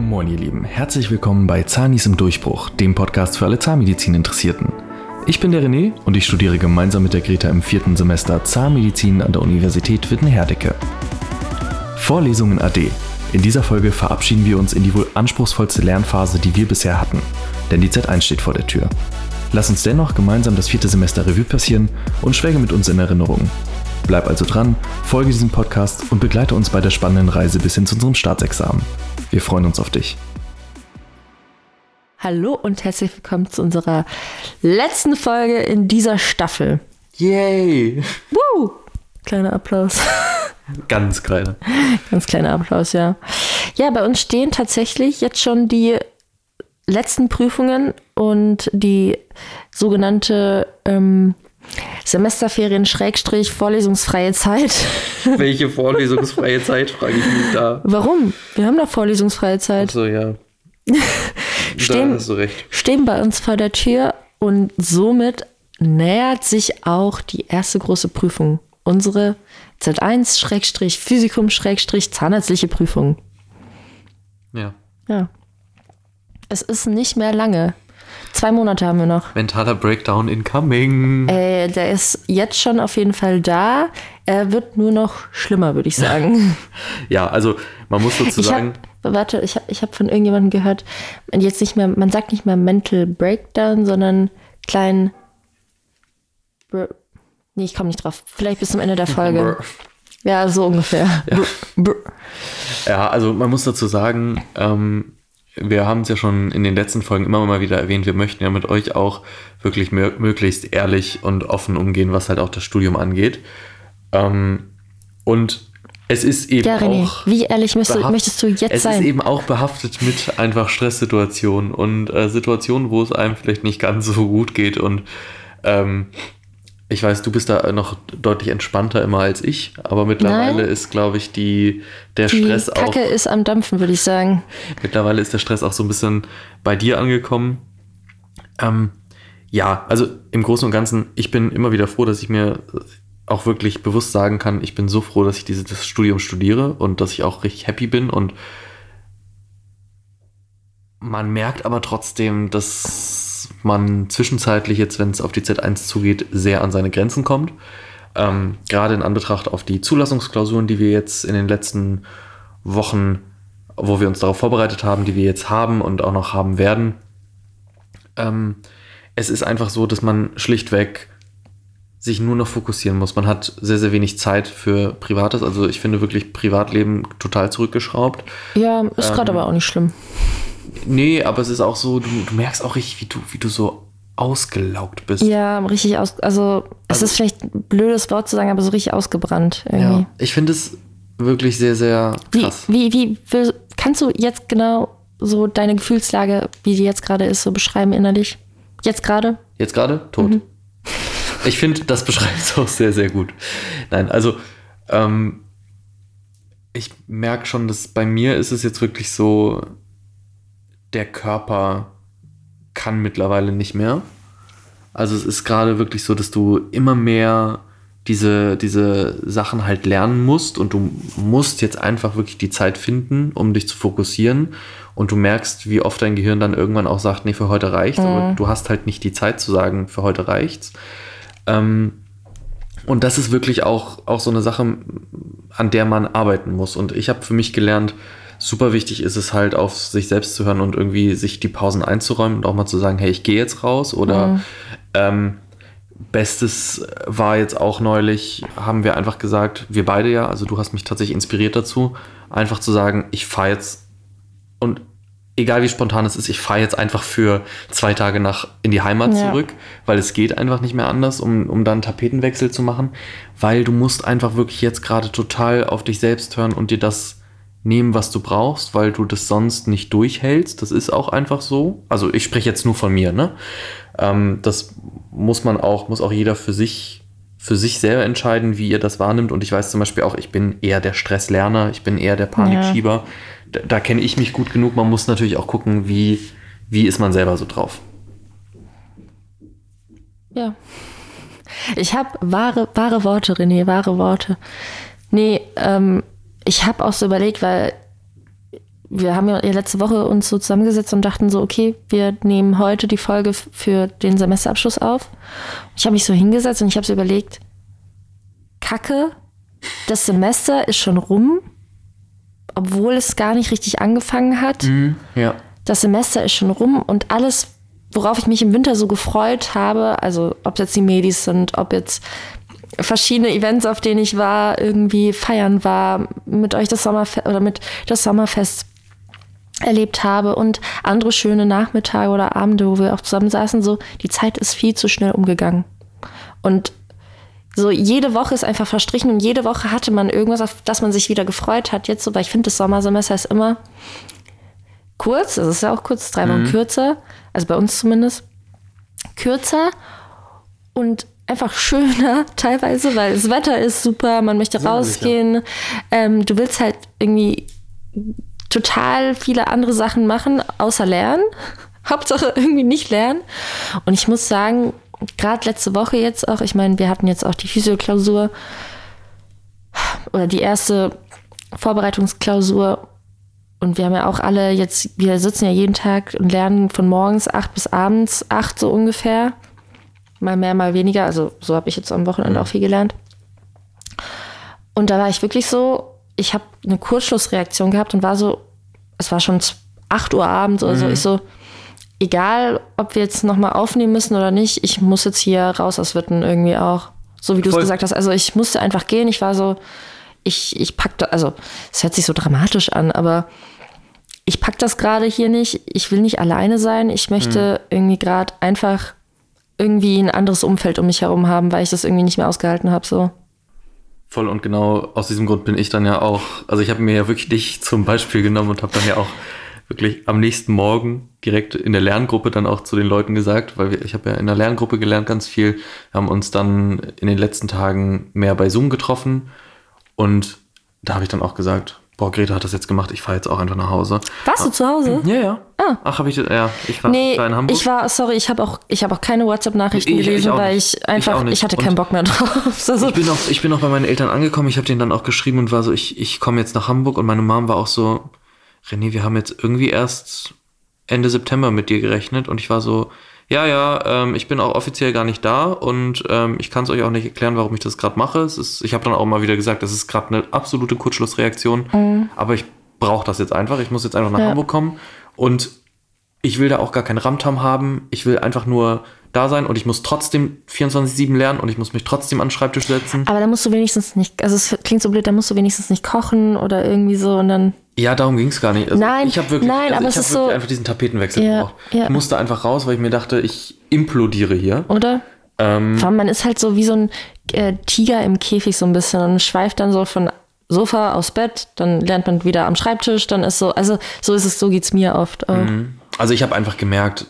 Moin ihr Lieben, herzlich willkommen bei Zahnis im Durchbruch, dem Podcast für alle Zahnmedizin-Interessierten. Ich bin der René und ich studiere gemeinsam mit der Greta im vierten Semester Zahnmedizin an der Universität Witten-Herdecke. Vorlesungen AD. In dieser Folge verabschieden wir uns in die wohl anspruchsvollste Lernphase, die wir bisher hatten, denn die Z1 steht vor der Tür. Lass uns dennoch gemeinsam das vierte Semester Revue passieren und schwelge mit uns in Erinnerungen. Bleib also dran, folge diesem Podcast und begleite uns bei der spannenden Reise bis hin zu unserem Staatsexamen. Wir freuen uns auf dich. Hallo und herzlich willkommen zu unserer letzten Folge in dieser Staffel. Yay! Woo! Kleiner Applaus. Ganz kleiner. Ganz kleiner Applaus, ja. Ja, bei uns stehen tatsächlich jetzt schon die letzten Prüfungen und die sogenannte ähm, Semesterferien Schrägstrich Vorlesungsfreie Zeit. Welche vorlesungsfreie Zeit, frage ich mich da. Warum? Wir haben doch vorlesungsfreie Zeit. Achso, ja. Stehen, stehen bei uns vor der Tür und somit nähert sich auch die erste große Prüfung. Unsere Z1 Schrägstrich Physikum Schrägstrich zahnärztliche Prüfung. Ja. Ja. Es ist nicht mehr lange. Zwei Monate haben wir noch. Mentaler Breakdown incoming. Äh, der ist jetzt schon auf jeden Fall da. Er wird nur noch schlimmer, würde ich sagen. Ja, also man muss dazu Ich sagen, habe, warte, ich habe ich hab von irgendjemandem gehört, jetzt nicht mehr, man sagt nicht mehr Mental Breakdown, sondern kleinen. Nee, ich komme nicht drauf. Vielleicht bis zum Ende der Folge. Ja, so ungefähr. Br- Ja, also man muss dazu sagen, ähm, wir haben es ja schon in den letzten Folgen immer mal wieder erwähnt, wir möchten ja mit euch auch wirklich mö möglichst ehrlich und offen umgehen, was halt auch das Studium angeht. Ähm, und es ist eben Ja, René, auch wie ehrlich behaft- möchtest du jetzt es sein? ist eben auch behaftet mit einfach Stresssituationen und äh, Situationen, wo es einem vielleicht nicht ganz so gut geht. Und ähm, ich weiß, du bist da noch deutlich entspannter immer als ich, aber mittlerweile Nein. ist, glaube ich, die, der Die Stress auch. Kacke ist am Dampfen, würde ich sagen. Mittlerweile ist der Stress auch so ein bisschen bei dir angekommen. Ähm, ja, also im Großen und Ganzen, ich bin immer wieder froh, dass ich mir auch wirklich bewusst sagen kann, ich bin so froh, dass ich dieses Studium studiere und dass ich auch richtig happy bin und man merkt aber trotzdem, dass man zwischenzeitlich jetzt, wenn es auf die Z1 zugeht, sehr an seine Grenzen kommt. Ähm, gerade in Anbetracht auf die Zulassungsklausuren, die wir jetzt in den letzten Wochen, wo wir uns darauf vorbereitet haben, die wir jetzt haben und auch noch haben werden. Ähm, es ist einfach so, dass man schlichtweg sich nur noch fokussieren muss. Man hat sehr, sehr wenig Zeit für Privates. Also ich finde wirklich Privatleben total zurückgeschraubt. Ja, ist gerade Ähm, aber auch nicht schlimm. Nee, aber es ist auch so, du, du merkst auch richtig, wie du, wie du so ausgelaugt bist. Ja, richtig aus. Also, es Also- ist vielleicht ein blödes Wort zu sagen, aber so richtig ausgebrannt irgendwie. Ja, ich finde es wirklich sehr, sehr Wie, krass. wie, wie, will- kannst du jetzt genau so deine Gefühlslage, wie die jetzt gerade ist, so beschreiben innerlich? Jetzt gerade? Jetzt gerade? Tot. Ich finde, das beschreibt es auch sehr, sehr gut. Nein, also ähm, ich merke schon, dass bei mir ist es jetzt wirklich so, der Körper kann mittlerweile nicht mehr. Also es ist gerade wirklich so, dass du immer mehr diese, diese Sachen halt lernen musst und du musst jetzt einfach wirklich die Zeit finden, um dich zu fokussieren und du merkst, wie oft dein Gehirn dann irgendwann auch sagt, nee, für heute reicht's, aber du hast halt nicht die Zeit zu sagen, für heute reicht's. Ähm, und das ist wirklich auch, auch so eine Sache, an der man arbeiten muss. Und ich habe für mich gelernt, super wichtig ist es halt, auf sich selbst zu hören und irgendwie sich die Pausen einzuräumen und auch mal zu sagen, hey, ich gehe jetzt raus. Oder ähm, Bestes war jetzt auch neulich, haben wir einfach gesagt, wir beide ja, also du hast mich tatsächlich inspiriert dazu, einfach zu sagen, ich fahre jetzt und egal wie spontan es ist, ich fahre jetzt einfach für zwei Tage nach in die Heimat Ja. zurück, weil es geht einfach nicht mehr anders, um, um dann Tapetenwechsel zu machen, weil du musst einfach wirklich jetzt gerade total auf dich selbst hören und dir das nehmen, was du brauchst, weil du das sonst nicht durchhältst. Das ist auch einfach so. Also ich spreche jetzt nur von mir, ne? Ähm, das muss man auch, muss auch jeder für sich, für sich selber entscheiden, wie ihr das wahrnimmt. Und ich weiß zum Beispiel auch, ich bin eher der Stresslerner, ich bin eher der Panikschieber. Da, da kenne ich mich gut genug. Man muss natürlich auch gucken, wie, wie ist man selber so drauf. Ja. Ich habe wahre, wahre Worte, René, wahre Worte. Nee, ähm, ich habe auch so überlegt, weil wir haben ja letzte Woche uns so zusammengesetzt und dachten so, okay, wir nehmen heute die Folge für den Semesterabschluss auf. Ich habe mich so hingesetzt und ich habe so überlegt, Kacke, das Semester ist schon rum, obwohl es gar nicht richtig angefangen hat. Mhm, ja. Das Semester ist schon rum und alles, worauf ich mich im Winter so gefreut habe, also ob jetzt die Medis sind, ob jetzt verschiedene Events, auf denen ich war, irgendwie feiern war, mit euch das Sommerfest oder mit das Sommerfest erlebt habe und andere schöne Nachmittage oder Abende, wo wir auch zusammen saßen, so die Zeit ist viel zu schnell umgegangen. Und so jede Woche ist einfach verstrichen und jede Woche hatte man irgendwas, auf das man sich wieder gefreut hat. Jetzt so, weil ich finde, das Sommersemester ist immer kurz, es ist ja auch kurz, drei Wochen mhm. kürzer, also bei uns zumindest, kürzer und einfach schöner teilweise, weil das Wetter ist super, man möchte so rausgehen. Ähm, du willst halt irgendwie total viele andere Sachen machen, außer lernen. Hauptsache irgendwie nicht lernen. Und ich muss sagen, gerade letzte Woche jetzt auch, ich meine, wir hatten jetzt auch die Physioklausur oder die erste Vorbereitungsklausur und wir haben ja auch alle jetzt, wir sitzen ja jeden Tag und lernen von morgens acht bis abends acht so ungefähr mal mehr, mal weniger. Also so habe ich jetzt am Wochenende auch viel gelernt. Und da war ich wirklich so, ich habe eine Kurzschlussreaktion gehabt und war so, es war schon 8 Uhr abends oder mhm. so. Ich so, egal, ob wir jetzt nochmal aufnehmen müssen oder nicht, ich muss jetzt hier raus aus Witten irgendwie auch. So wie du es gesagt hast. Also ich musste einfach gehen. Ich war so, ich, ich packte, also es hört sich so dramatisch an, aber ich pack das gerade hier nicht. Ich will nicht alleine sein. Ich möchte mhm. irgendwie gerade einfach irgendwie ein anderes Umfeld um mich herum haben, weil ich das irgendwie nicht mehr ausgehalten habe. So. Voll und genau aus diesem Grund bin ich dann ja auch, also ich habe mir ja wirklich dich zum Beispiel genommen und habe dann ja auch wirklich am nächsten Morgen direkt in der Lerngruppe dann auch zu den Leuten gesagt, weil wir, ich habe ja in der Lerngruppe gelernt ganz viel, wir haben uns dann in den letzten Tagen mehr bei Zoom getroffen und da habe ich dann auch gesagt, boah, Greta hat das jetzt gemacht, ich fahre jetzt auch einfach nach Hause. Warst du zu Hause? Ja, ja. Ah. Ach, habe ich, ja, ich war, nee, war in Hamburg. Ich war, sorry, ich habe auch, ich habe auch keine WhatsApp-Nachrichten gelesen, ich weil ich einfach, ich, ich hatte keinen und Bock mehr drauf. Also ich bin auch, ich bin auch bei meinen Eltern angekommen, ich habe denen dann auch geschrieben und war so, ich, ich komme jetzt nach Hamburg und meine Mom war auch so, René, wir haben jetzt irgendwie erst Ende September mit dir gerechnet und ich war so, ja, ja, ähm, ich bin auch offiziell gar nicht da und ähm, ich kann es euch auch nicht erklären, warum ich das gerade mache. Es ist, ich habe dann auch mal wieder gesagt, das ist gerade eine absolute Kurzschlussreaktion, mhm. aber ich brauche das jetzt einfach. Ich muss jetzt einfach nach ja. Hamburg kommen und ich will da auch gar kein Ramtam haben. Ich will einfach nur da sein und ich muss trotzdem 24-7 lernen und ich muss mich trotzdem an den Schreibtisch setzen. Aber da musst du wenigstens nicht, also es klingt so blöd, da musst du wenigstens nicht kochen oder irgendwie so und dann. Ja, darum ging es gar nicht. Also nein, ich habe wirklich, nein, also aber ich es ist so einfach diesen Tapetenwechsel ja, gebraucht. Ja. Ich musste einfach raus, weil ich mir dachte, ich implodiere hier. Oder? Ähm, man ist halt so wie so ein äh, Tiger im Käfig so ein bisschen und schweift dann so von Sofa aufs Bett, dann lernt man wieder am Schreibtisch, dann ist so, also so ist es, so geht's mir oft auch. Mhm. Also ich habe einfach gemerkt,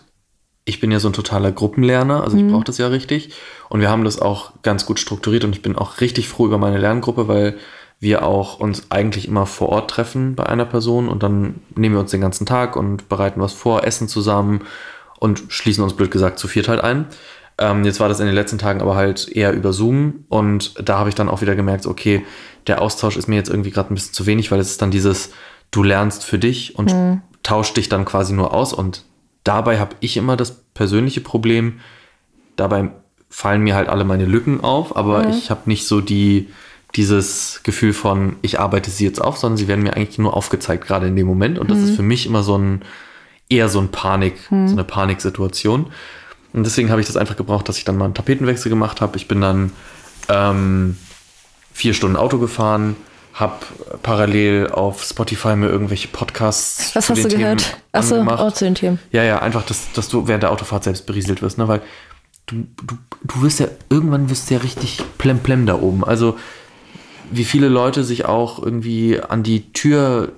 ich bin ja so ein totaler Gruppenlerner, also ich mhm. brauche das ja richtig. Und wir haben das auch ganz gut strukturiert und ich bin auch richtig froh über meine Lerngruppe, weil wir auch uns eigentlich immer vor Ort treffen bei einer Person und dann nehmen wir uns den ganzen Tag und bereiten was vor, essen zusammen und schließen uns blöd gesagt zu viert halt ein. Ähm, jetzt war das in den letzten Tagen aber halt eher über Zoom und da habe ich dann auch wieder gemerkt, okay, der Austausch ist mir jetzt irgendwie gerade ein bisschen zu wenig, weil es ist dann dieses, du lernst für dich und mhm. tauscht dich dann quasi nur aus und dabei habe ich immer das persönliche Problem, dabei fallen mir halt alle meine Lücken auf, aber mhm. ich habe nicht so die, dieses Gefühl von, ich arbeite sie jetzt auf, sondern sie werden mir eigentlich nur aufgezeigt, gerade in dem Moment. Und das mhm. ist für mich immer so ein, eher so ein Panik, mhm. so eine Paniksituation. Und deswegen habe ich das einfach gebraucht, dass ich dann mal einen Tapetenwechsel gemacht habe. Ich bin dann ähm, vier Stunden Auto gefahren, habe parallel auf Spotify mir irgendwelche Podcasts. Was hast du gehört? Achso, oh, zu den Themen. Ja, ja, einfach, dass, dass du während der Autofahrt selbst berieselt wirst, ne? Weil du, du, du wirst ja, irgendwann wirst du ja richtig plemplem da oben. Also, wie viele Leute sich auch irgendwie an die Tür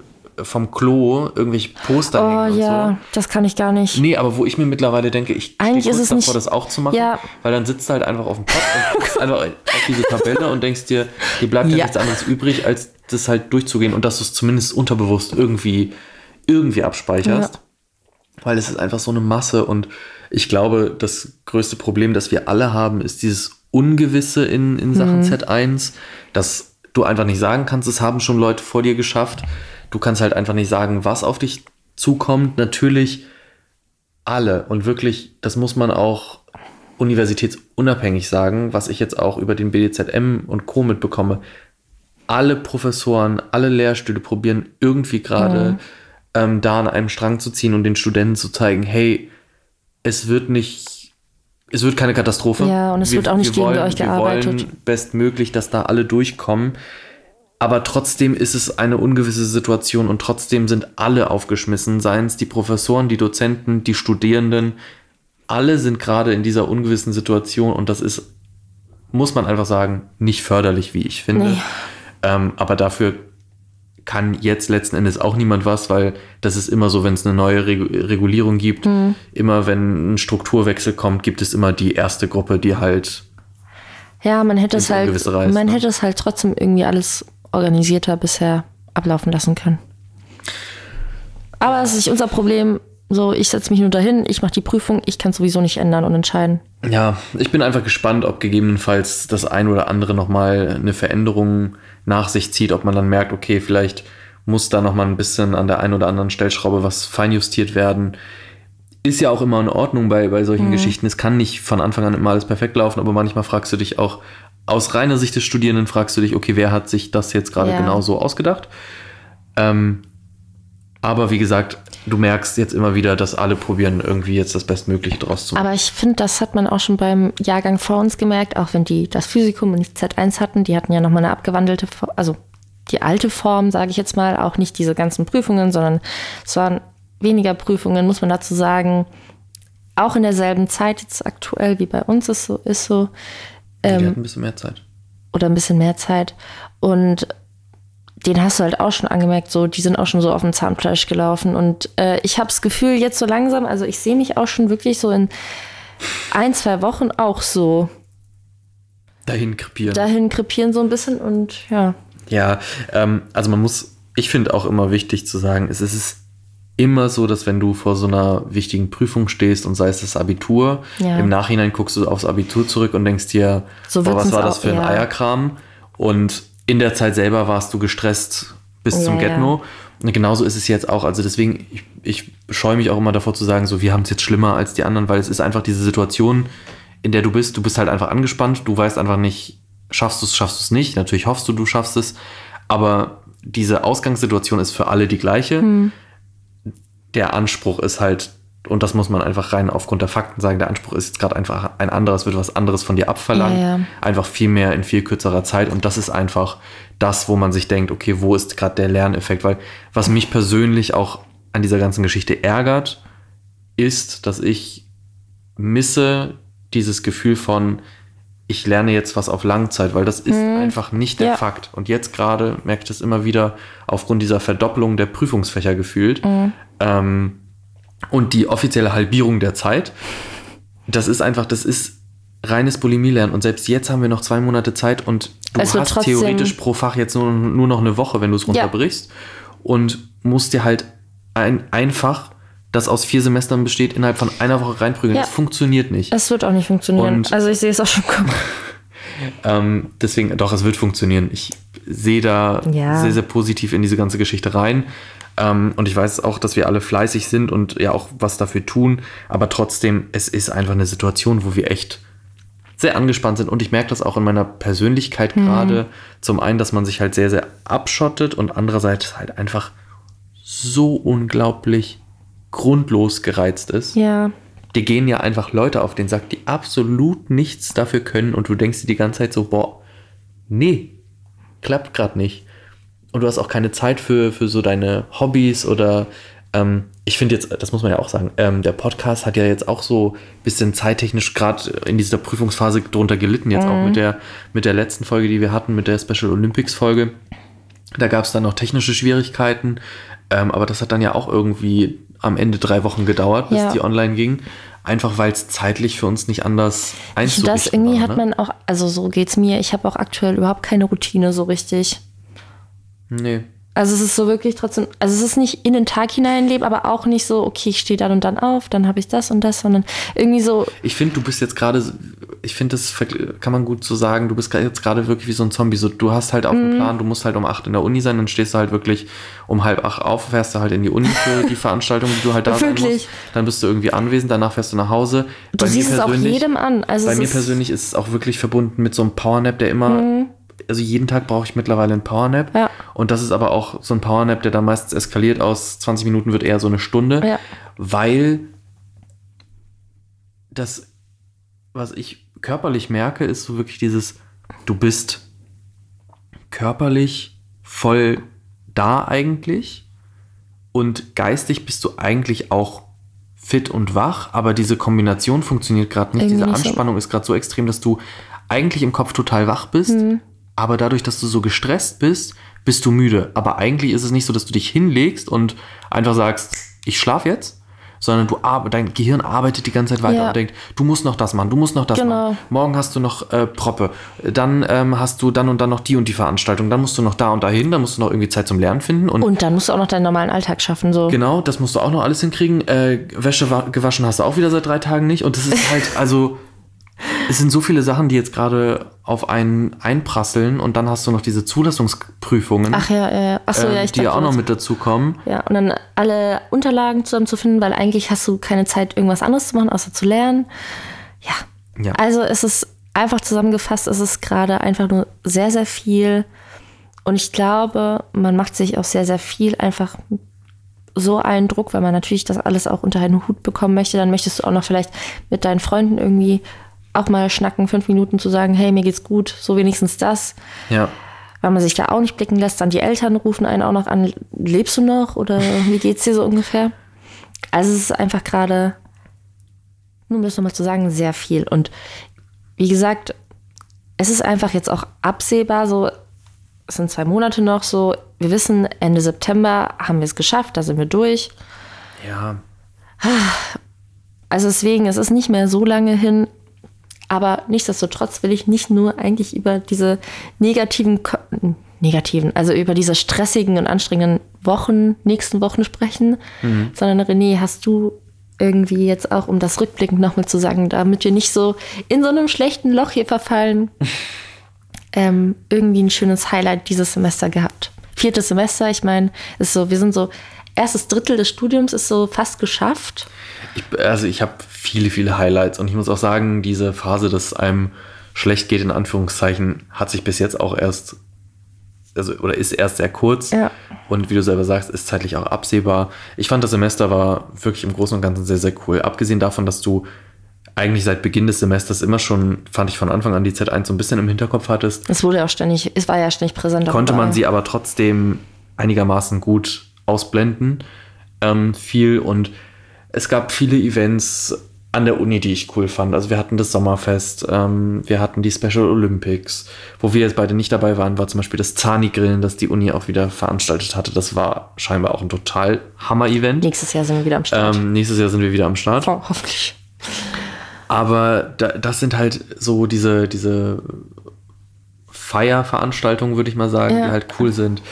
vom Klo irgendwelche Poster oh, hängen und ja, so. das kann ich gar nicht. Nee, aber wo ich mir mittlerweile denke, ich Eigentlich ist es davor, nicht, das auch zu machen, ja. weil dann sitzt du halt einfach auf dem Pott und guckst einfach auf diese Tabelle und denkst dir, dir bleibt ja nichts anderes übrig, als das halt durchzugehen und dass du es zumindest unterbewusst irgendwie, irgendwie abspeicherst. Ja. Weil es ist einfach so eine Masse und ich glaube, das größte Problem, das wir alle haben, ist dieses Ungewisse in, in Sachen mhm. Z1, dass du einfach nicht sagen kannst, es haben schon Leute vor dir geschafft du kannst halt einfach nicht sagen, was auf dich zukommt. Natürlich alle und wirklich, das muss man auch universitätsunabhängig sagen, was ich jetzt auch über den BDZM und Co. mitbekomme. Alle Professoren, alle Lehrstühle probieren irgendwie gerade Mhm. ähm, da an einem Strang zu ziehen und den Studenten zu zeigen, hey, es wird nicht, es wird keine Katastrophe. Ja, und es wird auch nicht gegen euch gearbeitet. Wir wollen bestmöglich, dass da alle durchkommen. Aber trotzdem ist es eine ungewisse Situation und trotzdem sind alle aufgeschmissen, seien es die Professoren, die Dozenten, die Studierenden. Alle sind gerade in dieser ungewissen Situation und das ist, muss man einfach sagen, nicht förderlich, wie ich finde. Nee. Ähm, aber dafür kann jetzt letzten Endes auch niemand was, weil das ist immer so, wenn es eine neue Regu Regulierung gibt, Hm. immer wenn ein Strukturwechsel kommt, gibt es immer die erste Gruppe, die halt Ja, man hätte es halt, reißt, man ne? hätte es halt trotzdem irgendwie alles organisierter bisher ablaufen lassen können. Aber es ist nicht unser Problem. So, ich setze mich nur dahin, ich mache die Prüfung, ich kann sowieso nicht ändern und entscheiden. Ja, ich bin einfach gespannt, ob gegebenenfalls das ein oder andere nochmal eine Veränderung nach sich zieht, ob man dann merkt, okay, vielleicht muss da nochmal ein bisschen an der einen oder anderen Stellschraube was feinjustiert werden. Ist ja auch immer in Ordnung bei, bei solchen Geschichten. Es kann nicht von Anfang an immer alles perfekt laufen, aber manchmal fragst du dich auch, aus reiner Sicht des Studierenden fragst du dich, okay, wer hat sich das jetzt gerade Ja. genau so ausgedacht? Ähm, aber wie gesagt, du merkst jetzt immer wieder, dass alle probieren, irgendwie jetzt das Bestmögliche draus zu machen. Aber ich finde, das hat man auch schon beim Jahrgang vor uns gemerkt, auch wenn die das Physikum und die Z1 hatten, die hatten ja nochmal eine abgewandelte, Form, also die alte Form, sage ich jetzt mal, auch nicht diese ganzen Prüfungen, sondern es waren weniger Prüfungen, muss man dazu sagen. Auch in derselben Zeit jetzt aktuell wie bei uns ist so, ist so die ähm, hatten ein bisschen mehr Zeit. oder ein bisschen mehr Zeit. Und den hast du halt auch schon angemerkt, so, die sind auch schon so auf dem Zahnfleisch gelaufen. Und äh, ich habe das Gefühl, jetzt so langsam, also ich sehe mich auch schon wirklich so in ein, zwei Wochen auch so Dahin krepieren. dahin krepieren so ein bisschen und ja. Ja, ähm, also man muss, ich finde auch immer wichtig zu sagen, es ist immer so, dass wenn du vor so einer wichtigen Prüfung stehst und sei es das Abitur, Ja. im Nachhinein guckst du aufs Abitur zurück und denkst dir, So boah, was war das für ein ja. Eierkram? Und in der Zeit selber warst du gestresst bis zum Ja, ja. Get-No. Und genauso ist es jetzt auch. Also deswegen, ich, ich scheue mich auch immer davor zu sagen, so wir haben es jetzt schlimmer als die anderen, weil es ist einfach diese Situation, in der du bist. Du bist halt einfach angespannt. Du weißt einfach nicht, schaffst du es, schaffst du es nicht. Natürlich hoffst du, du schaffst es. Aber diese Ausgangssituation ist für alle die gleiche. Der Anspruch ist halt, und das muss man einfach rein aufgrund der Fakten sagen, der Anspruch ist jetzt gerade einfach ein anderer, es wird was anderes von dir abverlangt. Ja, ja. Einfach viel mehr in viel kürzerer Zeit. Und das ist einfach das, wo man sich denkt, okay, wo ist gerade der Lerneffekt? Weil was mich persönlich auch an dieser ganzen Geschichte ärgert, ist, dass ich misse dieses Gefühl von, ich lerne jetzt was auf Langzeit, weil das ist einfach nicht der Ja. Fakt. Und jetzt gerade merke ich das immer wieder aufgrund dieser Verdoppelung der Prüfungsfächer gefühlt. Ähm, und die offizielle Halbierung der Zeit, das ist einfach, das ist reines Bulimie-Lernen. Und selbst jetzt haben wir noch zwei Monate Zeit und du wird hast trotzdem- theoretisch pro Fach jetzt nur, nur noch eine Woche, wenn du es runterbrichst. Und musst dir halt ein, einfach, das aus vier Semestern besteht, innerhalb von einer Woche reinprügeln. Ja. Das funktioniert nicht. Es wird auch nicht funktionieren. Und- also ich sehe es auch schon kommen. Ähm, deswegen, doch, es wird funktionieren. Ich sehe da Ja. sehr, sehr positiv in diese ganze Geschichte rein. Ähm, und ich weiß auch, dass wir alle fleißig sind und ja auch was dafür tun. Aber trotzdem, es ist einfach eine Situation, wo wir echt sehr angespannt sind. Und ich merke das auch in meiner Persönlichkeit gerade. Zum einen, dass man sich halt sehr, sehr abschottet und andererseits halt einfach so unglaublich grundlos gereizt ist Ja. dir gehen ja einfach Leute auf den Sack, die absolut nichts dafür können und du denkst dir die ganze Zeit so, boah, nee, klappt gerade nicht. Und du hast auch keine Zeit für, für so deine Hobbys oder ähm, ich finde jetzt, das muss man ja auch sagen, ähm, der Podcast hat ja jetzt auch so ein bisschen zeittechnisch gerade in dieser Prüfungsphase drunter gelitten, jetzt auch mit der, mit der letzten Folge, die wir hatten, mit der Special Olympics Folge. Da gab es dann noch technische Schwierigkeiten, ähm, aber das hat dann ja auch irgendwie am Ende drei Wochen gedauert, bis Ja. die online ging. Einfach weil es zeitlich für uns nicht anders einzurichten Das irgendwie war, hat ne? man auch, also so geht's mir. Ich habe auch aktuell überhaupt keine Routine so richtig. Nee. Also es ist so wirklich trotzdem, also es ist nicht in den Tag hineinleben, aber auch nicht so, okay, ich stehe dann und dann auf, dann habe ich das und das, sondern irgendwie so, Ich finde, du bist jetzt gerade, ich finde, das kann man gut so sagen, du bist jetzt gerade wirklich wie so ein Zombie. So, du hast halt auf dem Plan, du musst halt um acht in der Uni sein, dann stehst du halt wirklich um halb acht auf, fährst du halt in die Uni für die Veranstaltung, die du halt da sein Wirklich? musst. Dann bist du irgendwie anwesend, danach fährst du nach Hause. Du siehst es auch jedem an. Also bei mir persönlich ist es auch wirklich verbunden mit so einem Powernap, der immer, also jeden Tag brauche ich mittlerweile einen Powernap. Ja. Und das ist aber auch so ein Powernap, der dann meistens eskaliert aus 20 Minuten wird eher so eine Stunde, Ja. weil das, was ich körperlich merke, ist so wirklich dieses, du bist körperlich voll da eigentlich und geistig bist du eigentlich auch fit und wach, aber diese Kombination funktioniert gerade nicht. Irgendwie Diese nicht so. Anspannung ist gerade so extrem, dass du eigentlich im Kopf total wach bist, Mhm. Aber dadurch, dass du so gestresst bist, bist du müde. Aber eigentlich ist es nicht so, dass du dich hinlegst und einfach sagst, ich schlafe jetzt, sondern du dein Gehirn arbeitet die ganze Zeit weiter Ja. und denkt, du musst noch das machen, du musst noch das Genau. machen. Morgen hast du noch äh, Proppe, dann ähm, hast du dann und dann noch die und die Veranstaltung, dann musst du noch da und dahin, dann musst du noch irgendwie Zeit zum Lernen finden und Und dann musst du auch noch deinen normalen Alltag schaffen. So. Genau, das musst du auch noch alles hinkriegen. Äh, Wäsche wa- gewaschen hast du auch wieder seit drei Tagen nicht. Und das ist halt, also, es sind so viele Sachen, die jetzt gerade auf einen einprasseln. Und dann hast du noch diese Zulassungsprüfungen, Ach ja, ja. Ach so, ja, ich die ja auch noch mit dazu kommen. Ja, und dann alle Unterlagen zusammenzufinden, weil eigentlich hast du keine Zeit, irgendwas anderes zu machen, außer zu lernen. Ja. Ja. Also es ist einfach zusammengefasst, es ist gerade einfach nur sehr, sehr viel. Und ich glaube, man macht sich auch sehr, sehr viel einfach so einen Druck, weil man natürlich das alles auch unter einen Hut bekommen möchte. Dann möchtest du auch noch vielleicht mit deinen Freunden irgendwie auch mal schnacken, fünf Minuten zu sagen, hey, mir geht's gut, so wenigstens das Ja. weil man sich da auch nicht blicken lässt. Dann die Eltern rufen einen auch noch an, lebst du noch oder wie geht's dir so ungefähr? Also es ist einfach gerade, nur um das nochmal zu sagen, sehr viel. Und wie gesagt, es ist einfach jetzt auch absehbar, so, es sind zwei Monate noch so, wir wissen, Ende September haben wir es geschafft, da sind wir durch. Ja. Also deswegen, es ist nicht mehr so lange hin. Aber nichtsdestotrotz will ich nicht nur eigentlich über diese negativen, negativen, also über diese stressigen und anstrengenden Wochen, nächsten Wochen sprechen, sondern René, hast du irgendwie jetzt auch, um das rückblickend nochmal zu sagen, damit wir nicht so in so einem schlechten Loch hier verfallen, ähm, irgendwie ein schönes Highlight dieses Semester gehabt. Viertes Semester, ich meine, ist so, wir sind so, erstes Drittel des Studiums ist so fast geschafft. Ich, also ich habe viele, viele Highlights und ich muss auch sagen, diese Phase, dass einem schlecht geht, in Anführungszeichen, hat sich bis jetzt auch erst, also oder ist erst sehr kurz. Ja. Und wie du selber sagst, ist zeitlich auch absehbar. Ich fand, das Semester war wirklich im Großen und Ganzen sehr, sehr cool. Abgesehen davon, dass du eigentlich seit Beginn des Semesters immer schon, fand ich von Anfang an die Z1 so ein bisschen im Hinterkopf hattest, Es wurde auch ständig, es war ja ständig präsent. konnte man sie aber trotzdem einigermaßen gut ausblenden. Ähm, viel und es gab viele Events an der Uni, die ich cool fand. Also wir hatten das Sommerfest, ähm, wir hatten die Special Olympics. Wo wir jetzt beide nicht dabei waren, war zum Beispiel das Zani-Grillen, das die Uni auch wieder veranstaltet hatte. Das war scheinbar auch ein total Hammer-Event. Nächstes Jahr sind wir wieder am Start. Ähm, nächstes Jahr sind wir wieder am Start. Oh, hoffentlich. Aber da, das sind halt so diese, diese Feierveranstaltungen, würde ich mal sagen, Ja. die halt cool sind.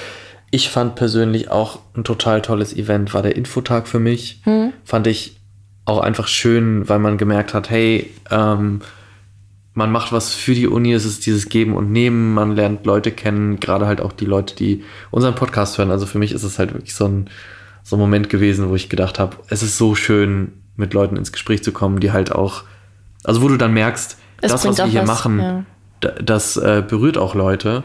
Ich fand persönlich auch ein total tolles Event, war der Infotag für mich. Fand ich auch einfach schön, weil man gemerkt hat, hey, ähm, man macht was für die Uni, es ist dieses Geben und Nehmen, man lernt Leute kennen, gerade halt auch die Leute, die unseren Podcast hören. Also für mich ist es halt wirklich so ein, so ein Moment gewesen, wo ich gedacht habe, es ist so schön, mit Leuten ins Gespräch zu kommen, die halt auch, also wo du dann merkst, Es das, was wir hier was, machen, ja. Hm. da- das äh, berührt auch Leute.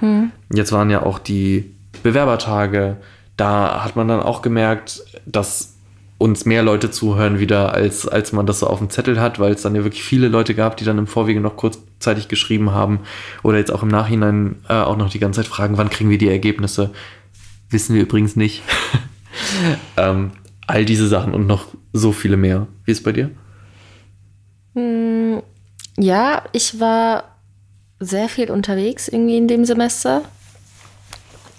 Jetzt waren ja auch die Bewerbertage, da hat man dann auch gemerkt, dass uns mehr Leute zuhören wieder, als, als man das so auf dem Zettel hat, weil es dann ja wirklich viele Leute gab, die dann im Vorwege noch kurzzeitig geschrieben haben oder jetzt auch im Nachhinein äh, auch noch die ganze Zeit fragen, wann kriegen wir die Ergebnisse. Wissen wir übrigens nicht. ähm, all diese Sachen und noch so viele mehr. Wie ist es bei dir? Ja, ich war sehr viel unterwegs irgendwie in dem Semester.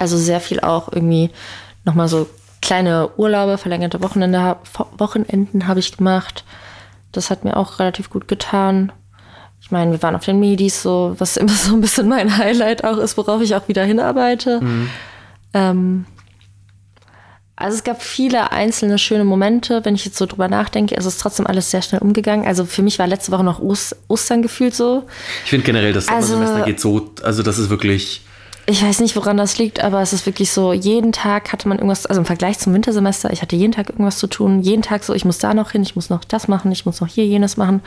Also sehr viel auch irgendwie nochmal so kleine Urlaube, verlängerte Wochenende, Wochenenden habe ich gemacht. Das hat mir auch relativ gut getan. Ich meine, wir waren auf den Medis, so, was immer so ein bisschen mein Highlight auch ist, worauf ich auch wieder hinarbeite. Ähm, Also es gab viele einzelne schöne Momente. Wenn ich jetzt so drüber nachdenke, ist es trotzdem alles sehr schnell umgegangen. Also für mich war letzte Woche noch Ost Ostern gefühlt so. Ich finde generell, das Also- Sommersemester geht so, also das ist wirklich, Ich weiß nicht, woran das liegt, aber es ist wirklich so, jeden Tag hatte man irgendwas, also im Vergleich zum Wintersemester, ich hatte jeden Tag irgendwas zu tun. Jeden Tag so, ich muss da noch hin, ich muss noch das machen, ich muss noch hier jenes machen.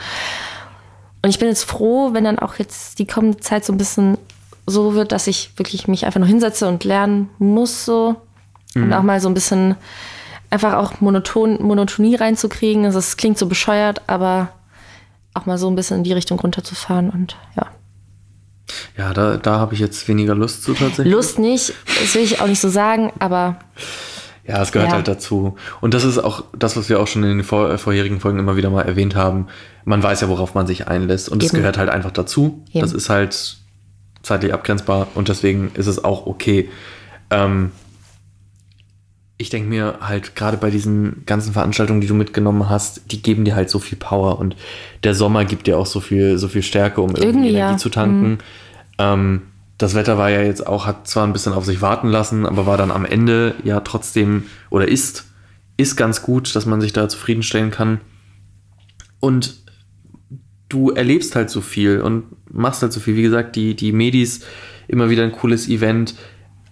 Und ich bin jetzt froh, wenn dann auch jetzt die kommende Zeit so ein bisschen so wird, dass ich wirklich mich einfach nur hinsetze und lernen muss so. Und auch mal so ein bisschen einfach auch monoton, Monotonie reinzukriegen. Also es klingt so bescheuert, aber auch mal so ein bisschen in die Richtung runterzufahren und ja. Ja, da, da habe ich jetzt weniger Lust zu tatsächlich. Lust nicht, das will ich auch nicht so sagen, aber Ja, es gehört Ja. halt dazu. Und das ist auch das, was wir auch schon in den vor, äh, vorherigen Folgen immer wieder mal erwähnt haben. Man weiß ja, worauf man sich einlässt. Und es gehört halt einfach dazu. Eben. Das ist halt zeitlich abgrenzbar und deswegen ist es auch okay. Ähm, ich denke mir halt gerade bei diesen ganzen Veranstaltungen, die du mitgenommen hast, die geben dir halt so viel Power und der Sommer gibt dir auch so viel, so viel Stärke, um irgendwie, Irgendwie, Energie ja. zu tanken. Ähm, das Wetter war ja jetzt auch, hat zwar ein bisschen auf sich warten lassen, aber war dann am Ende ja trotzdem oder ist, ist ganz gut, dass man sich da zufriedenstellen kann. Und du erlebst halt so viel und machst halt so viel. Wie gesagt, die, die Medis, immer wieder ein cooles Event.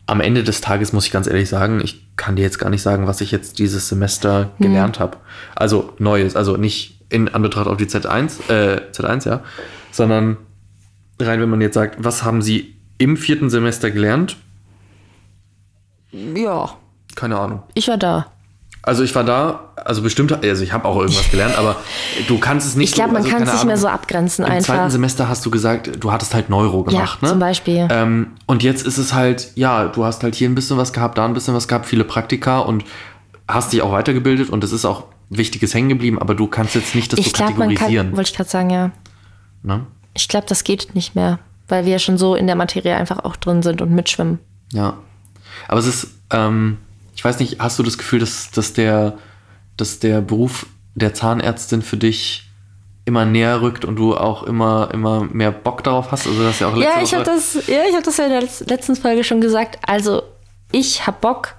Am Ende des Tages muss ich ganz ehrlich sagen, ich kann dir jetzt gar nicht sagen, was ich jetzt dieses Semester gelernt habe. Also Neues, also nicht in Anbetracht auf die Z1, äh, Z1, ja, sondern rein, wenn man jetzt sagt, was haben sie im vierten Semester gelernt? ja, Keine Ahnung. ich war da. Also ich war da, also bestimmt, also ich habe auch irgendwas gelernt, aber du kannst es nicht Ich glaube, so, man also kann es nicht mehr Ahnung. so abgrenzen Im zweiten einfach. Semester hast du gesagt, du hattest halt Neuro gemacht, ja, ne? zum Beispiel. Ähm, und jetzt ist es halt, ja, du hast halt hier ein bisschen was gehabt, da ein bisschen was gehabt, viele Praktika und hast dich auch weitergebildet und es ist auch Wichtiges hängen geblieben, aber du kannst jetzt nicht das ich so glaube, man kann, kategorisieren. wollte ich gerade sagen, ja. ne? Ich glaube, das geht nicht mehr, weil wir schon so in der Materie einfach auch drin sind und mitschwimmen. Ja. Aber es ist, ähm, ich weiß nicht, hast du das Gefühl, dass, dass, der, dass der Beruf der Zahnärztin für dich immer näher rückt und du auch immer, immer mehr Bock darauf hast? Also, das ja auch letzte Ja, ich habe das, ja, ich habe das ja in der letz- letzten Folge schon gesagt. Also, ich habe Bock.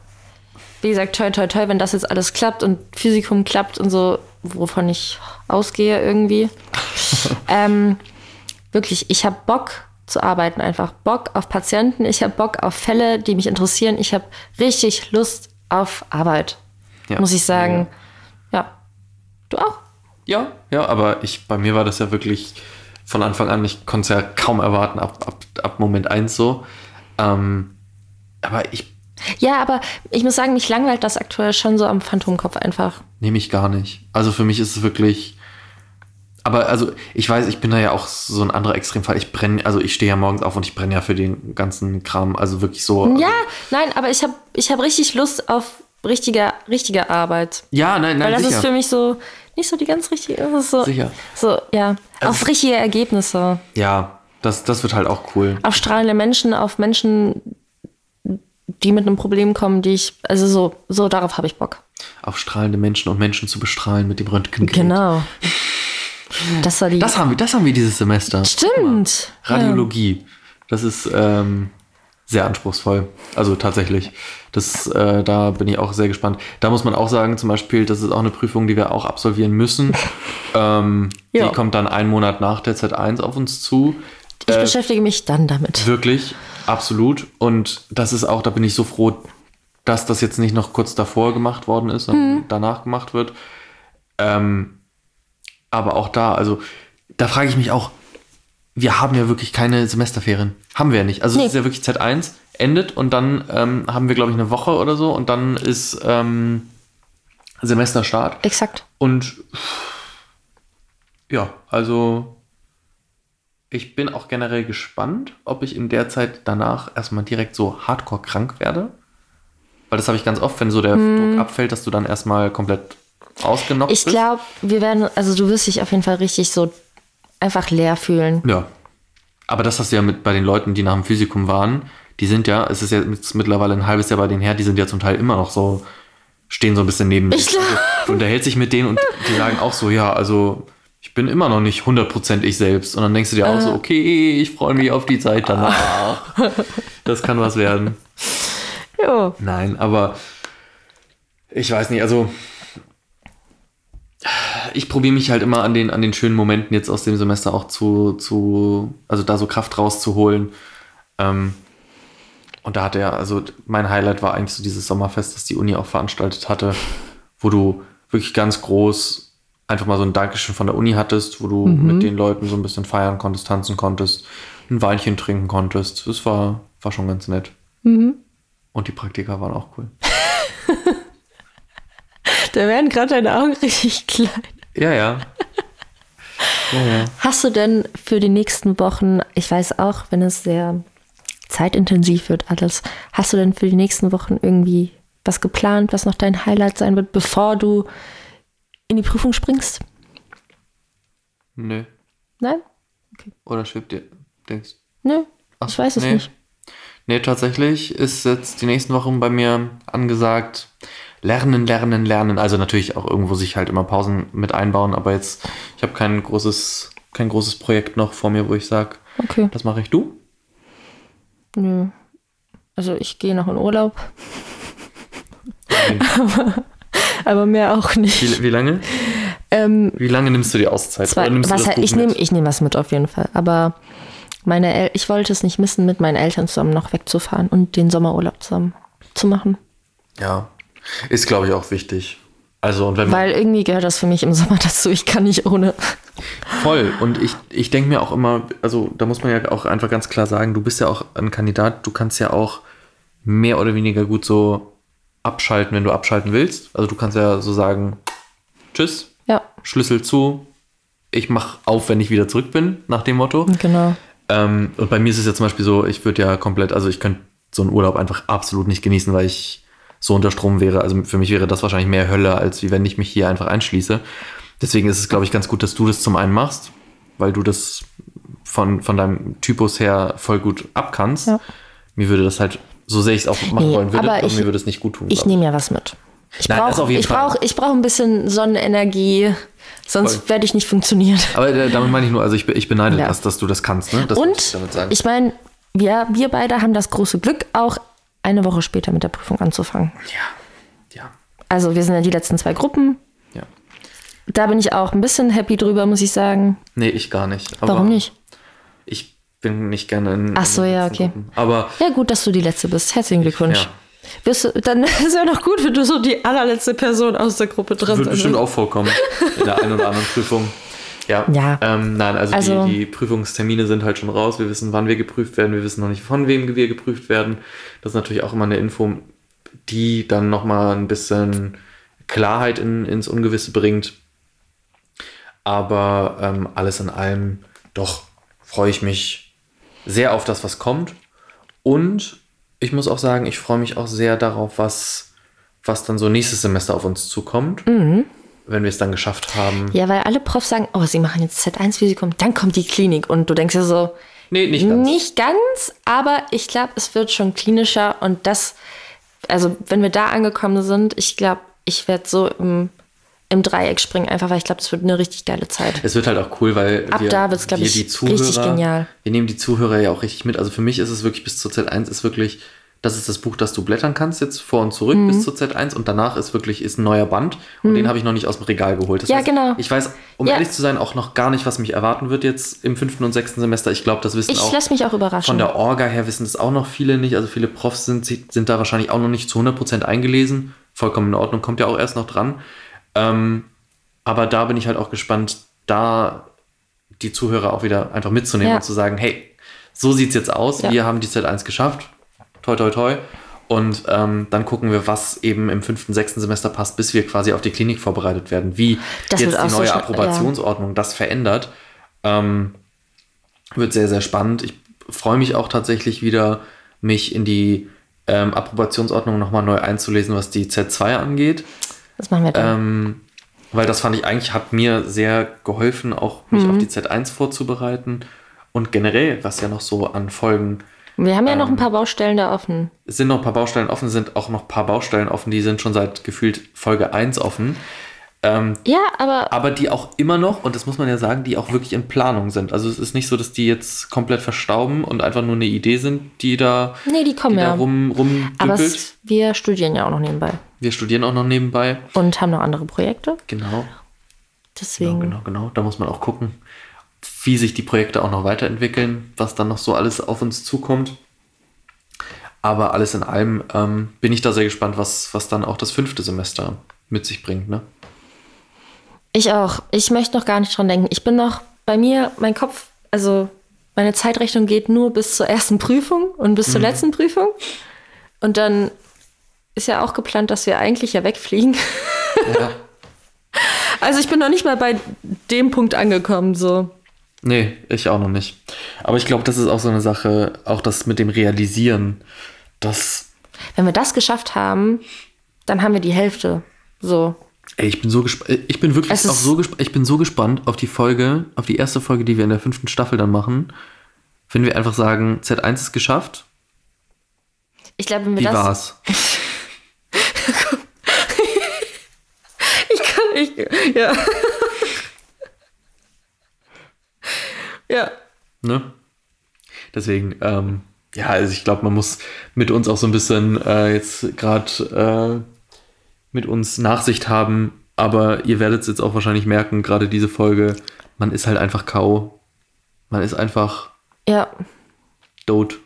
Wie gesagt, toi, toi, toi, wenn das jetzt alles klappt und Physikum klappt und so, wovon ich ausgehe irgendwie. ähm, wirklich, ich habe Bock zu arbeiten einfach. Bock auf Patienten, ich habe Bock auf Fälle, die mich interessieren. Ich habe richtig Lust auf Arbeit, Ja. muss ich sagen. Ja. Du auch? Ja, ja, aber ich, bei mir war das ja wirklich von Anfang an, ich konnte es ja kaum erwarten, ab, ab, ab Moment 1 so. Ähm, aber ich Ja, aber ich muss sagen, mich langweilt das aktuell schon so am Phantomkopf einfach. nehme ich gar nicht. Also für mich ist es wirklich. Aber also ich weiß, ich bin da ja auch so ein anderer Extremfall. Ich brenne, also ich stehe ja morgens auf und ich brenne ja für den ganzen Kram. Also wirklich so. Ja, nein, aber ich habe ich hab richtig Lust auf richtige, richtige Arbeit. Ja, nein, nein, Weil das sicher. ist für mich so nicht so die ganz richtige. Das ist so, Sicher. So, ja. auf richtige Ergebnisse. ja, das, das wird halt auch cool. Auf strahlende Menschen, auf Menschen, die mit einem Problem kommen, die ich. Also so, so darauf habe ich Bock. Auf strahlende Menschen und Menschen zu bestrahlen mit dem Röntgengerät. Genau. Das war die. Das haben wir, das haben wir dieses Semester. Stimmt. Radiologie. Das ist ähm, sehr anspruchsvoll. Also tatsächlich. Das, äh, da bin ich auch sehr gespannt. Da muss man auch sagen, zum Beispiel, das ist auch eine Prüfung, die wir auch absolvieren müssen. ähm, Ja. Die kommt dann einen Monat nach der Z1 auf uns zu. Ich Äh, beschäftige mich dann damit. Wirklich, absolut. Und das ist auch, da bin ich so froh, dass das jetzt nicht noch kurz davor gemacht worden ist und danach gemacht wird. Ähm, aber auch da, also da frage ich mich auch, wir haben ja wirklich keine Semesterferien. Haben wir ja nicht. Also Nee. es ist ja wirklich Z1, endet und dann ähm, haben wir, glaube ich, eine Woche oder so und dann ist ähm, Semesterstart. Exakt. Und ja, also ich bin auch generell gespannt, ob ich in der Zeit danach erstmal direkt so hardcore krank werde. Weil das habe ich ganz oft, wenn so der Druck abfällt, dass du dann erstmal komplett ausgenockt. Ich glaube, wir werden, also du wirst dich auf jeden Fall richtig so einfach leer fühlen. Ja. Aber das hast du ja mit bei den Leuten, die nach dem Physikum waren, die sind ja, es ist ja jetzt mittlerweile ein halbes Jahr bei denen her, die sind ja zum Teil immer noch so, stehen so ein bisschen neben Ich dir. Also, du unterhältst dich mit denen und die sagen auch so, ja, also ich bin immer noch nicht 100% ich selbst. Und dann denkst du dir auch so, okay, ich freue mich auf die Zeit danach. das kann was werden. Jo. Nein, aber Ich weiß nicht, also ich probiere mich halt immer an den, an den schönen Momenten jetzt aus dem Semester auch zu, zu also da so Kraft rauszuholen. Ähm, und da hatte er, also mein Highlight war eigentlich so dieses Sommerfest, das die Uni auch veranstaltet hatte, wo du wirklich ganz groß einfach mal so ein Dankeschön von der Uni hattest, wo du mit den Leuten so ein bisschen feiern konntest, tanzen konntest, ein Weinchen trinken konntest. Das war, war schon ganz nett. Und die Praktika waren auch cool. Da werden gerade deine Augen richtig klein. Ja, ja. ja, ja. Hast du denn für die nächsten Wochen, ich weiß auch, wenn es sehr zeitintensiv wird alles, hast du denn für die nächsten Wochen irgendwie was geplant, was noch dein Highlight sein wird, bevor du in die Prüfung springst? Nö. Nein? Oder schwebt dir, denkst Nö, Ach, ich weiß es nee. nicht. Nee, tatsächlich ist jetzt die nächsten Wochen bei mir angesagt, lernen, lernen, lernen. Also natürlich auch irgendwo sich halt immer Pausen mit einbauen, aber jetzt, ich habe kein großes, kein großes Projekt noch vor mir, wo ich sage, Okay, das mache ich du. nö. Also ich gehe noch in Urlaub, aber mehr auch nicht. Wie, wie lange? Ähm, Wie lange nimmst du die Auszeit? Zwei, was ich nehme ich nehm was mit auf jeden Fall. Aber meine El ich wollte es nicht missen, mit meinen Eltern zusammen noch wegzufahren und den Sommerurlaub zusammen zu machen. Ja, ist glaube ich auch wichtig. Also und wenn Weil irgendwie gehört das für mich im Sommer dazu. Ich kann nicht ohne. Voll. Und ich, ich denke mir auch immer, also da muss man ja auch einfach ganz klar sagen, du bist ja auch ein Kandidat, du kannst ja auch mehr oder weniger gut so abschalten, wenn du abschalten willst. Also du kannst ja so sagen, tschüss, Ja, Schlüssel zu, ich mach auf, wenn ich wieder zurück bin, nach dem Motto. genau. Ähm, und bei mir ist es ja zum Beispiel so, ich würde ja komplett, also ich könnte so einen Urlaub einfach absolut nicht genießen, weil ich so unter Strom wäre. Also für mich wäre das wahrscheinlich mehr Hölle, als wie wenn ich mich hier einfach einschließe. Deswegen ist es, glaube ich, ganz gut, dass du das zum einen machst, weil du das von, von deinem Typus her voll gut abkannst. Ja. Mir würde das halt, so sehr ich es auch machen Nee, wollen würde, aber ich- mir würde es nicht gut tun. Ich nehme ja was mit. Ich brauche ich brauch, ich brauch ein bisschen Sonnenenergie, sonst werde ich nicht funktionieren. Aber äh, damit meine ich nur, also ich, ich beneide Ja. das, dass du das kannst. Ne? Das Und sagen. ich meine, wir, wir beide haben das große Glück, auch eine Woche später mit der Prüfung anzufangen. ja, ja, Also wir sind ja die letzten zwei Gruppen. ja. Da bin ich auch ein bisschen happy drüber, muss ich sagen. Nee, ich gar nicht. Aber Warum nicht? Ich bin nicht gerne in. Ach so, in ja, okay. Gruppen. Aber Ja, gut, dass du die Letzte bist. Herzlichen Glückwunsch. ja. Wirst du, dann ist es ja noch gut, wenn du so die allerletzte Person aus der Gruppe drin Wird bestimmt bist. auch vorkommen in der einen oder anderen Prüfung. Ja. Ja. Ähm, nein, also, Also- die, die Prüfungstermine sind halt schon raus. Wir wissen, wann wir geprüft werden. Wir wissen noch nicht, von wem wir geprüft werden. Das ist natürlich auch immer eine Info, die dann nochmal ein bisschen Klarheit in, ins Ungewisse bringt. Aber ähm, alles in allem, doch freue ich mich sehr auf das, was kommt. Und ich muss auch sagen, ich freue mich auch sehr darauf, was, was dann so nächstes Semester auf uns zukommt. Wenn wir es dann geschafft haben. Ja, weil alle Profs sagen, oh, sie machen jetzt Z1-Physikum, dann kommt die Klinik. Und du denkst dir so, Nee, nicht ganz. nicht ganz, aber ich glaube, es wird schon klinischer. Und das, also wenn wir da angekommen sind, ich glaube, ich werde so im, im Dreieck springen, einfach weil ich glaube, es wird eine richtig geile Zeit. Es wird halt auch cool, weil Ab wir, da wird's, wir ich, die Zuhörer, richtig genial. Wir nehmen die Zuhörer ja auch richtig mit. Also für mich ist es wirklich bis zur Z1 ist wirklich, das ist das Buch, das du blättern kannst jetzt vor und zurück Mhm. bis zur Z1 und danach ist wirklich ist ein neuer Band und den habe ich noch nicht aus dem Regal geholt. Das Ja, heißt, genau. Ich weiß, um Ja. ehrlich zu sein, auch noch gar nicht, was mich erwarten wird jetzt im fünften und sechsten Semester. Ich glaube, das wissen Ich auch lasse mich auch überraschen. von der Orga her wissen das auch noch viele nicht. Also viele Profs sind, sind da wahrscheinlich auch noch nicht zu 100% eingelesen. Vollkommen in Ordnung, kommt ja auch erst noch dran. Ähm, aber da bin ich halt auch gespannt, da die Zuhörer auch wieder einfach mitzunehmen Ja. und zu sagen, hey, so sieht's jetzt aus. Ja. Wir haben die Z1 geschafft. Toi, toi, toi. Und ähm, dann gucken wir, was eben im fünften, sechsten Semester passt, bis wir quasi auf die Klinik vorbereitet werden. Wie Das jetzt die so neue schnell- Approbationsordnung das verändert. Ähm, wird sehr, sehr spannend. Ich freue mich auch tatsächlich wieder, mich in die ähm, Approbationsordnung nochmal neu einzulesen, was die Z2 angeht. Das machen wir dann. Ähm, weil das fand ich eigentlich, hat mir sehr geholfen, auch mich auf die Z1 vorzubereiten. Und generell, was ja noch so an Folgen, wir haben ja noch ähm, ein paar Baustellen da offen. es sind noch ein paar Baustellen offen, sind auch noch ein paar Baustellen offen, die sind schon seit gefühlt Folge 1 offen. Ähm, Ja, aber aber die auch immer noch, und das muss man ja sagen, die auch wirklich in Planung sind. Also es ist nicht so, dass die jetzt komplett verstauben und einfach nur eine Idee sind, die da, nee, die kommen die da ja. rum, aber es, wir studieren ja auch noch nebenbei Wir studieren auch noch nebenbei. und haben noch andere Projekte. Genau, genau, Deswegen, genau, genau. Da muss man auch gucken, wie sich die Projekte auch noch weiterentwickeln, was dann noch so alles auf uns zukommt. Aber alles in allem ähm, bin ich da sehr gespannt, was, was dann auch das fünfte Semester mit sich bringt. Ne? ich auch. Ich möchte noch gar nicht dran denken. Ich bin noch bei mir, mein Kopf, also meine Zeitrechnung geht nur bis zur ersten Prüfung und bis zur Mhm. letzten Prüfung. Und dann ist ja auch geplant, dass wir eigentlich ja wegfliegen. Ja. Also ich bin noch nicht mal bei dem Punkt angekommen, so. Nee, ich auch noch nicht. Aber ich glaube, das ist auch so eine Sache, auch das mit dem Realisieren, dass, Wenn wir das geschafft haben, dann haben wir die Hälfte. So. ey, ich bin so gespannt, ich bin wirklich Es auch so gespannt, ich bin so gespannt auf die Folge, auf die erste Folge, die wir in der fünften Staffel dann machen, wenn wir einfach sagen, Z1 ist geschafft, Ich glaube, wenn wir wie das. war's? Ich kann nicht. Ja. Ja. Ne? Deswegen, ähm, ja, also ich glaube, man muss mit uns auch so ein bisschen äh, jetzt gerade äh, mit uns Nachsicht haben, aber ihr werdet es jetzt auch wahrscheinlich merken, gerade diese Folge, man ist halt einfach K.O. Man ist einfach Ja. tot.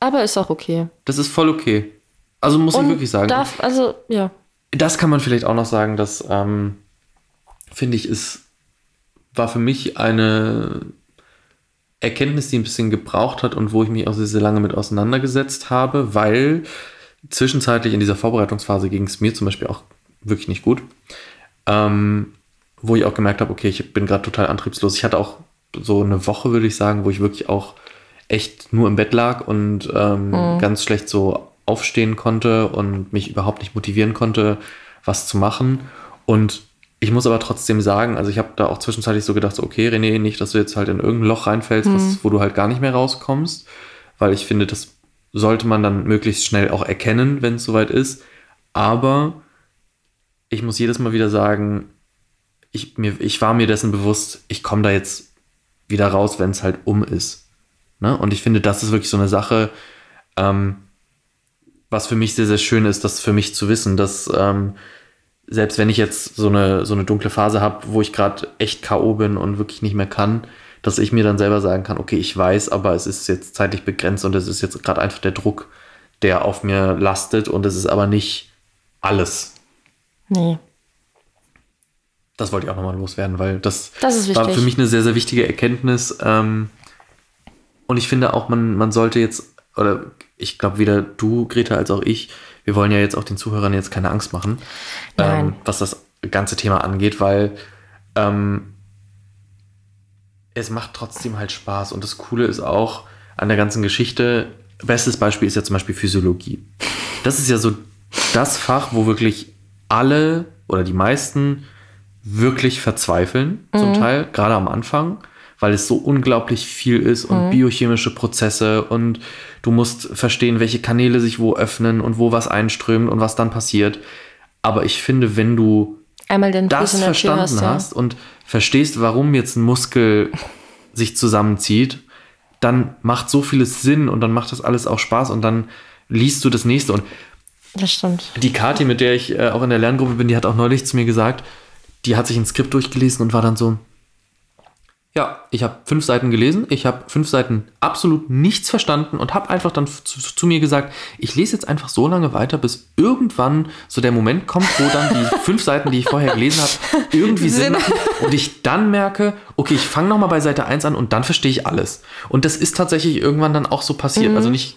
Aber ist auch okay. Das ist voll okay. Also muss ich wirklich sagen. Darf, also, ja. Das kann man vielleicht auch noch sagen, dass, ähm, finde ich, ist, war für mich eine Erkenntnis, die ein bisschen gebraucht hat und wo ich mich auch sehr, sehr lange mit auseinandergesetzt habe, weil zwischenzeitlich in dieser Vorbereitungsphase ging es mir zum Beispiel auch wirklich nicht gut. Ähm, wo ich auch gemerkt habe, okay, ich bin gerade total antriebslos. Ich hatte auch so eine Woche, würde ich sagen, wo ich wirklich auch echt nur im Bett lag und ähm, ganz schlecht so aufstehen konnte und mich überhaupt nicht motivieren konnte, was zu machen. Und ich muss aber trotzdem sagen, also ich habe da auch zwischenzeitlich so gedacht, so, okay, René, nicht, dass du jetzt halt in irgendein Loch reinfällst, was, wo du halt gar nicht mehr rauskommst, weil ich finde, das sollte man dann möglichst schnell auch erkennen, wenn es soweit ist. Aber ich muss jedes Mal wieder sagen, ich, mir, ich war mir dessen bewusst, ich komme da jetzt wieder raus, wenn es halt um ist. Ne? Und ich finde, das ist wirklich so eine Sache, ähm, was für mich sehr, sehr schön ist, das für mich zu wissen, dass ähm, selbst wenn ich jetzt so eine, so eine dunkle Phase habe, wo ich gerade echt K.O. bin und wirklich nicht mehr kann, dass ich mir dann selber sagen kann, okay, ich weiß, aber es ist jetzt zeitlich begrenzt und es ist jetzt gerade einfach der Druck, der auf mir lastet und es ist aber nicht alles. Nee. Das wollte ich auch nochmal loswerden, weil das, Das ist war für mich eine sehr, sehr wichtige Erkenntnis. Ähm, und ich finde auch, man, man sollte jetzt, oder ich glaube weder du, Greta, als auch ich, wir wollen ja jetzt auch den Zuhörern jetzt keine Angst machen, ähm, was das ganze Thema angeht, weil ähm, es macht trotzdem halt Spaß. Und das Coole ist auch an der ganzen Geschichte, bestes Beispiel ist ja zum Beispiel Physiologie. Das ist ja so das Fach, wo wirklich alle oder die meisten wirklich verzweifeln, zum Teil, gerade am Anfang, weil es so unglaublich viel ist und biochemische Prozesse und du musst verstehen, welche Kanäle sich wo öffnen und wo was einströmt und was dann passiert. Aber ich finde, wenn du Einmal den das verstanden hast, ja. hast und verstehst, warum jetzt ein Muskel sich zusammenzieht, dann macht so vieles Sinn und dann macht das alles auch Spaß und dann liest du das nächste. Und Das stimmt. die Kathi, mit der ich äh, auch in der Lerngruppe bin, die hat auch neulich zu mir gesagt, die hat sich ein Skript durchgelesen und war dann so, ja, ich habe fünf Seiten gelesen, ich habe fünf Seiten absolut nichts verstanden und habe einfach dann zu, zu mir gesagt, ich lese jetzt einfach so lange weiter, bis irgendwann so der Moment kommt, wo dann die fünf Seiten, die ich vorher gelesen habe, irgendwie Sinn machen und ich dann merke, okay, ich fange nochmal bei Seite 1 an und dann verstehe ich alles. Und das ist tatsächlich irgendwann dann auch so passiert. Also nicht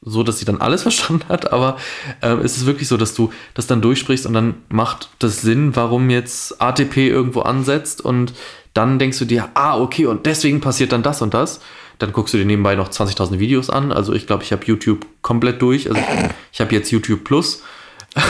so, dass sie dann alles verstanden hat, aber ähm, es ist wirklich so, dass du das dann durchsprichst und dann macht das Sinn, warum jetzt ATP irgendwo ansetzt und dann denkst du dir, ah, okay, und deswegen passiert dann das und das. Dann guckst du dir nebenbei noch 20.000 Videos an. Also ich glaube, ich habe YouTube komplett durch. Also ich, habe jetzt YouTube Plus.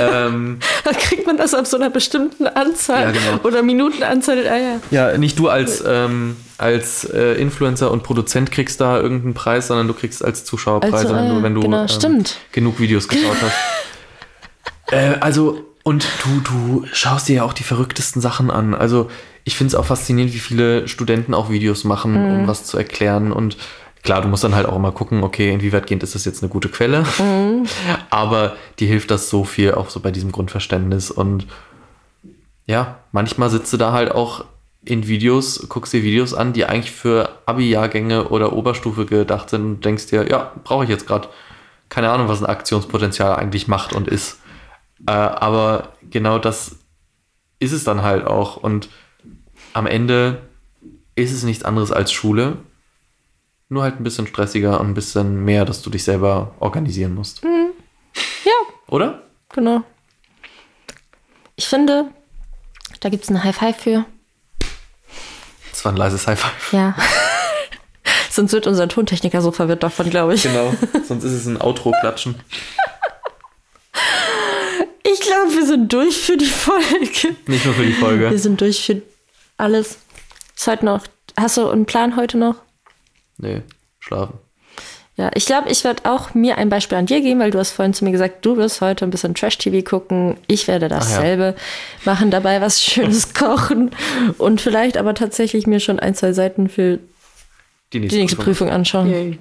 ähm, Da kriegt man das ab so einer bestimmten Anzahl Ja, genau. oder Minutenanzahl. Ah, ja. ja, nicht du als, ähm, als äh, Influencer und Produzent kriegst da irgendeinen Preis, sondern du kriegst als Zuschauerpreis, Also, wenn ah, du, wenn du genau, ähm, genug Videos geschaut hast. äh, also, Und du, du schaust dir ja auch die verrücktesten Sachen an. Also ich finde es auch faszinierend, wie viele Studenten auch Videos machen, um was zu erklären. Und klar, du musst dann halt auch immer gucken, okay, inwieweitgehend ist das jetzt eine gute Quelle. Aber dir hilft das so viel, auch so bei diesem Grundverständnis. Und ja, manchmal sitzt du da halt auch in Videos, guckst dir Videos an, die eigentlich für Abi-Jahrgänge oder Oberstufe gedacht sind und denkst dir, ja, brauche ich jetzt gerade. Keine Ahnung, was ein Aktionspotenzial eigentlich macht und ist. Äh, aber genau das ist es dann halt auch. Und am Ende ist es nichts anderes als Schule. Nur halt ein bisschen stressiger und ein bisschen mehr, dass du dich selber organisieren musst. Ja, Oder? genau. Ich finde, da gibt es ein High Five für. Das war ein leises High Five. Ja. Sonst wird unser Tontechniker so verwirrt davon, glaube ich. Genau. Sonst ist es ein Outro-Klatschen. Ich glaube, wir sind durch für die Folge. Nicht nur für die Folge. Wir sind durch für alles. Ist heute noch. Hast du einen Plan heute noch? Nee, schlafen. Ja, ich glaube, ich werde auch mir ein Beispiel an dir geben, weil du hast vorhin zu mir gesagt, du wirst heute ein bisschen Trash-TV gucken. Ich werde dasselbe machen, dabei was Schönes kochen und vielleicht aber tatsächlich mir schon ein, zwei Seiten für Die die nächste Prüfung anschauen.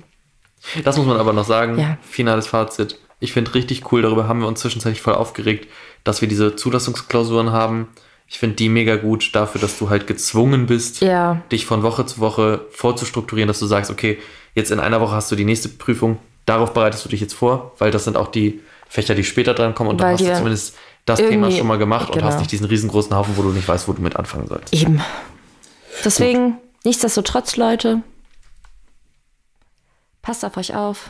Das muss man aber noch sagen. Ja. Finales Fazit. Ich finde richtig cool, darüber haben wir uns zwischenzeitlich voll aufgeregt, dass wir diese Zulassungsklausuren haben. Ich finde die mega gut dafür, dass du halt gezwungen bist, Ja, dich von Woche zu Woche vorzustrukturieren, dass du sagst, okay, jetzt in einer Woche hast du die nächste Prüfung, darauf bereitest du dich jetzt vor, weil das sind auch die Fächer, die später dran kommen und dann Weil hast du zumindest das Thema schon mal gemacht und genau. hast nicht diesen riesengroßen Haufen, wo du nicht weißt, wo du mit anfangen sollst. eben. Deswegen, nichtsdestotrotz, Leute, passt auf euch auf.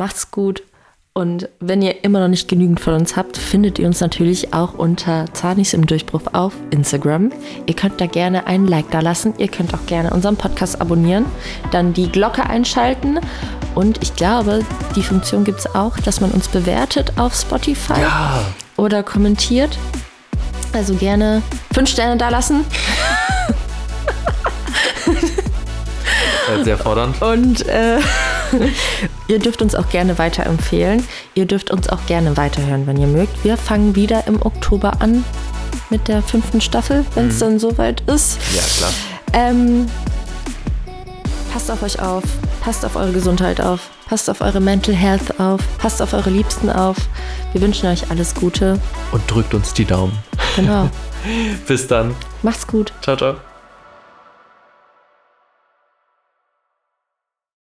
Macht's gut. Und wenn ihr immer noch nicht genügend von uns habt, findet ihr uns natürlich auch unter Zanis im Durchbruch auf Instagram. Ihr könnt da gerne einen Like da lassen. Ihr könnt auch gerne unseren Podcast abonnieren, dann die Glocke einschalten. Und ich glaube, die Funktion gibt es auch, dass man uns bewertet auf Spotify Ja, oder kommentiert. Also gerne fünf Sterne da lassen. sehr fordernd. Und äh, ihr dürft uns auch gerne weiterempfehlen. Ihr dürft uns auch gerne weiterhören, wenn ihr mögt. Wir fangen wieder im Oktober an mit der fünften Staffel, wenn es dann soweit ist. Ja, klar. Ähm, passt auf euch auf, passt auf eure Gesundheit auf, passt auf eure Mental Health auf, passt auf eure Liebsten auf. Wir wünschen euch alles Gute. Und drückt uns die Daumen. Genau. Bis dann. Macht's gut. Ciao, ciao.